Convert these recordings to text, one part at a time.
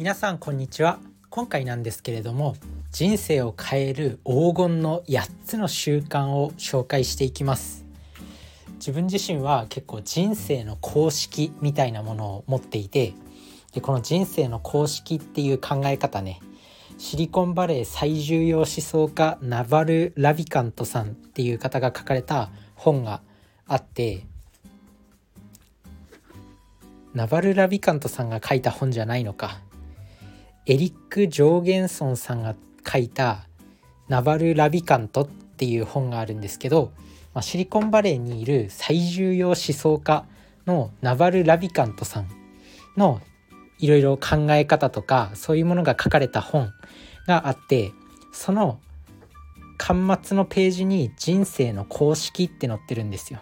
皆さんこんにちは。今回なんですけれども人生を変える黄金の8つの習慣を紹介していきます。自分自身は結構人生の公式みたいなものを持っていてでこの人生の公式っていう考え方ねシリコンバレー最重要思想家ナバル・ラビカントさんっていう方が書かれた本があってナバル・ラビカントさんが書いた本じゃないのか。エリック・ジョーゲンソンさんが書いた「ナバル・ラビカント」っていう本があるんですけど、まあ、シリコンバレーにいる最重要思想家のナバル・ラビカントさんのいろいろ考え方とかそういうものが書かれた本があってその端末のページに人生の公式って載ってるんですよ。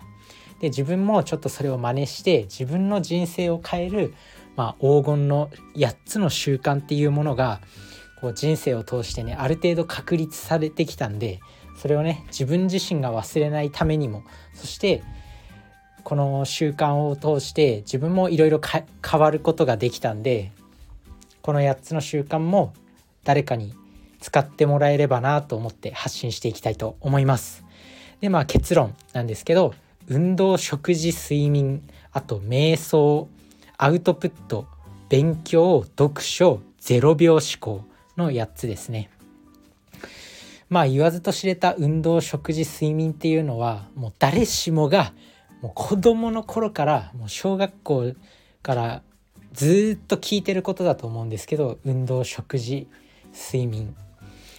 で自分もちょっとそれを真似して自分の人生を変える、まあ、黄金の8つの習慣っていうものがこう人生を通してねある程度確立されてきたんでそれをね自分自身が忘れないためにもそしてこの習慣を通して自分もいろいろ変わることができたんでこの8つの習慣も誰かに使ってもらえればなと思って発信していきたいと思います。でまあ結論なんですけど運動食事睡眠あと瞑想アウトプット勉強読書0秒思考の8つですね。まあ言わずと知れた運動食事睡眠っていうのはもう誰しもがもう子供の頃からもう小学校からずっと聞いてることだと思うんですけど運動食事睡眠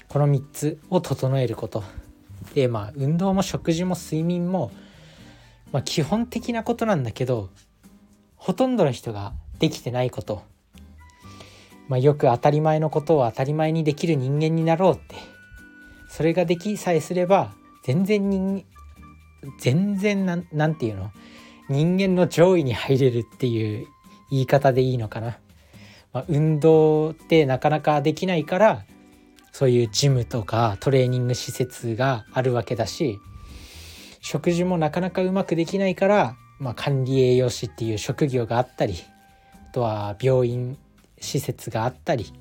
この3つを整えることでまあ運動も食事も睡眠も、まあ、基本的なことなんだけどほとんどの人ができてないこと、まあ、よく当たり前のことを当たり前にできる人間になろうって。それができさえすれば全然人全然なんなんていうの？人間の上位に入れるっていう言い方でいいのかな。まあ、運動ってなかなかできないからそういうジムとかトレーニング施設があるわけだし食事もなかなかうまくできないから、まあ、管理栄養士っていう職業があったりあとは病院施設があったり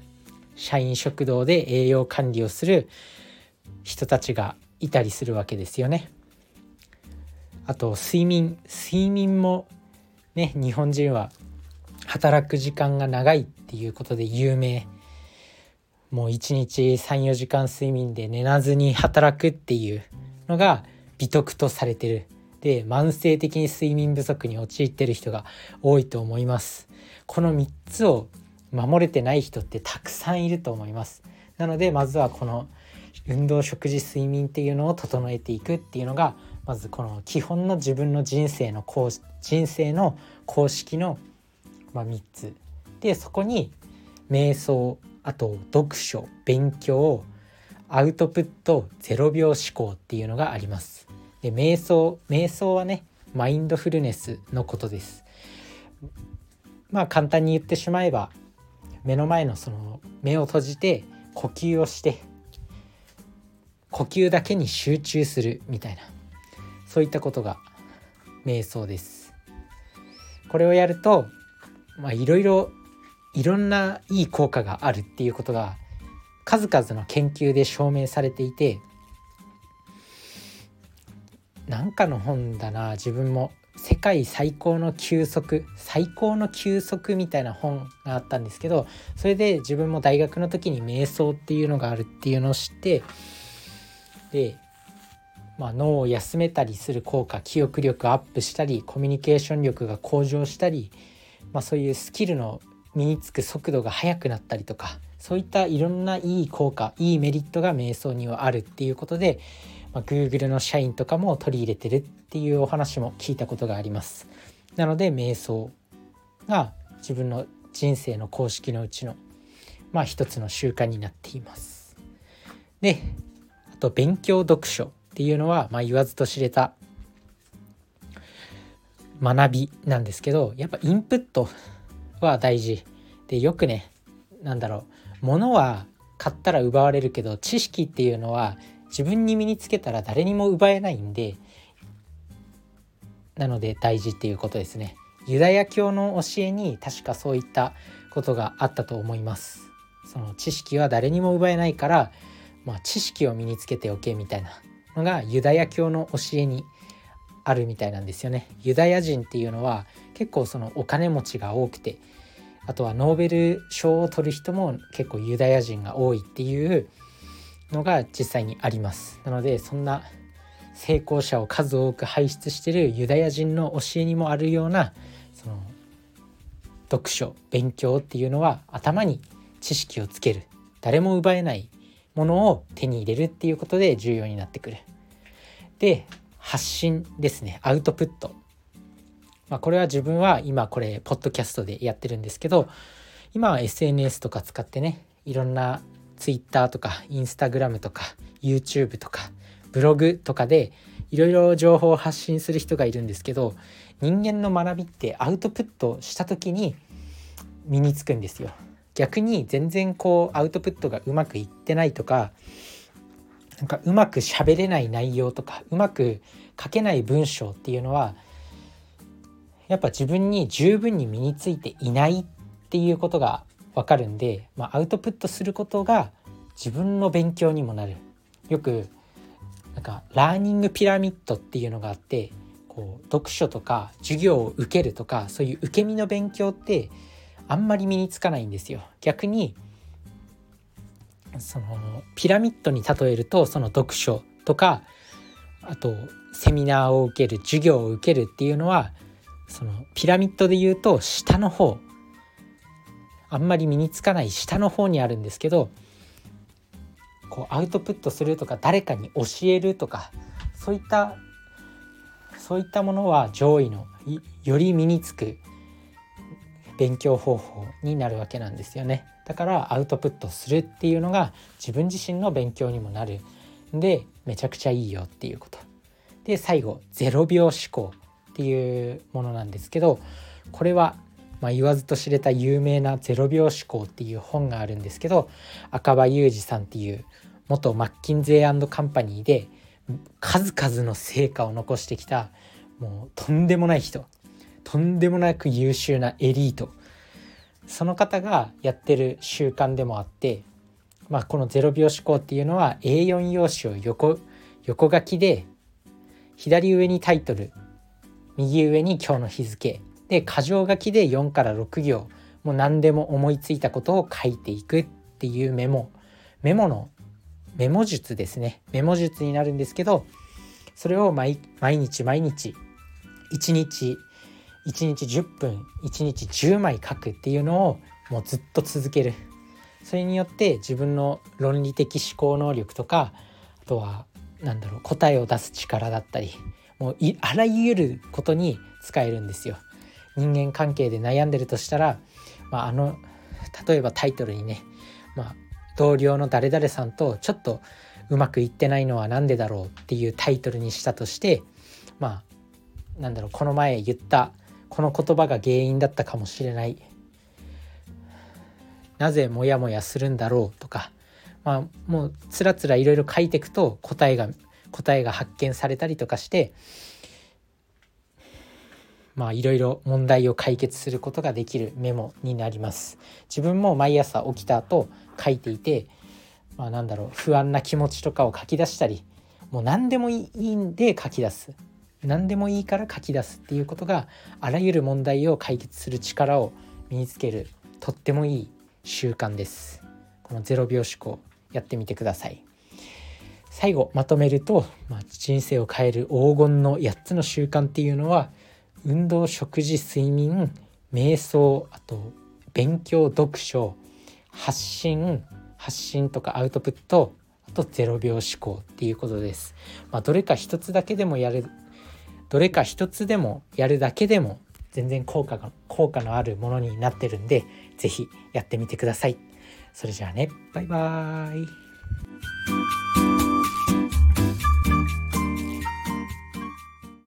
社員食堂で栄養管理をする人たちがいたりするわけですよね。あと睡眠睡眠もね日本人は働く時間が長いっていうことで有名もう1日34時間睡眠で寝なずに働くっていうのが美徳とされてるで慢性的に睡眠不足に陥ってる人が多いと思います。この3つを守れてない人ってたくさんいると思います。なのでまずはこの運動食事睡眠っていうのを整えていくっていうのがまずこの基本の自分の人生のこう人生の公式の、まあ、3つ。でそこに瞑想あと読書勉強アウトプット0秒思考っていうのがあります。で瞑想瞑想はねマインドフルネスのことです。まあ簡単に言ってしまえば目の前のその目を閉じて呼吸をして呼吸だけに集中するみたいなそういったことが瞑想ですこれをやるとまあいろいろいろんないい効果があるっていうことが数々の研究で証明されていてなんかの本だな。自分も世界最高の休息最高の休息みたいな本があったんですけどそれで自分も大学の時に瞑想っていうのがあるっていうのを知ってでまあ、脳を休めたりする効果記憶力アップしたりコミュニケーション力が向上したり、まあ、そういうスキルの身につく速度が速くなったりとかそういったいろんないい効果いいメリットが瞑想にはあるっていうことで、まあ、Google の社員とかも取り入れてるっていうお話も聞いたことがあります。なので瞑想が自分の人生の公式のうちのまあ一つの習慣になっています。であと勉強読書っていうのは、まあ、言わずと知れた学びなんですけどやっぱインプットは大事でよくね何だろう物は買ったら奪われるけど知識っていうのは自分に身につけたら誰にも奪えないんでなので大事っていうことですね。ユダヤ教の教えに確かそういったことがあったと思います。その知識は誰にも奪えないから、まあ、知識を身につけておけみたいなのがユダヤ教の教えにあるみたいなんですよね。ユダヤ人っていうのは結構そのお金持ちが多くてあとはノーベル賞を取る人も結構ユダヤ人が多いっていうのが実際にありますなのでそんな成功者を数多く輩出してるユダヤ人の教えにもあるようなその読書勉強っていうのは頭に知識をつける誰も奪えないものを手に入れるっていうことで重要になってくる。で発信ですねアウトプット。まあ、これは自分は今これポッドキャストでやってるんですけど今は SNS とか使ってねいろんな Twitter とか Instagram とか YouTube とかブログとかでいろいろ情報を発信する人がいるんですけど人間の学びってアウトプットした時に身につくんですよ。逆に全然こうアウトプットがうまくいってないとかなんかうまく喋れない内容とかうまく書けない文章っていうのはやっぱ自分に十分に身についていないっていうことがわかるんで、まあ、アウトプットすることが自分の勉強にもなる。よくなんかラーニングピラミッドっていうのがあってこう読書とか授業を受けるとかそういう受け身の勉強ってあんまり身につかないんですよ。逆にそのピラミッドに例えるとその読書とかあとセミナーを受ける授業を受けるっていうのはそのピラミッドで言うと下の方あんまり身につかない下の方にあるんですけどこうアウトプットするとか誰かに教えるとかそういったそういったものは上位のより身につく勉強方法になるわけなんですよね。だからアウトプットするっていうのが自分自身の勉強にもなる。んでめちゃくちゃいいよっていうこと。で最後0秒思考っていうものなんですけどこれはまあ、言わずと知れた有名な「0秒思考」っていう本があるんですけど赤羽裕二さんっていう元マッキンゼーカンパニーで数々の成果を残してきたもうとんでもない人とんでもなく優秀なエリート。その方がやってる習慣でもあって、まあ、この0秒思考っていうのは A4 用紙を横横書きで左上にタイトル右上に今日の日付で箇条書きで4から6行。もう何でも思いついたことを書いていくっていうメモ。メモのメモ術ですね。メモ術になるんですけどそれを毎日毎日1日1日10分1日10枚書くっていうのをもうずっと続ける。それによって自分の論理的思考能力とかあとは何だろう答えを出す力だったりもうあらゆることに使えるんですよ。人間関係で悩んでるとしたら、まあ、あの例えばタイトルにね、まあ、同僚の誰々さんとちょっとうまくいってないのは何でだろうっていうタイトルにしたとしてまあなんだろうこの前言ったこの言葉が原因だったかもしれない。なぜモヤモヤするんだろうとか、まあ、もうつらつらいろいろ書いていくと答えが答えが発見されたりとかしてまあいろいろ問題を解決することができるメモになります。自分も毎朝起きた後書いていてまあなんだろう不安な気持ちとかを書き出したりもう何でもいいんで書き出す。何でもいいから書き出すっていうことがあらゆる問題を解決する力を身につけるとってもいい習慣です。この0秒思考やってみてください。最後まとめると、まあ、人生を変える黄金の8つの習慣っていうのは運動食事睡眠瞑想あと勉強読書発信発信とかアウトプットあと0秒思考っていうことです。まあ、どれか一つだけでもやるどれか一つでもやるだけでも全然効果が効果のあるものになってるんで是非やってみてください。それじゃあねバイバーイ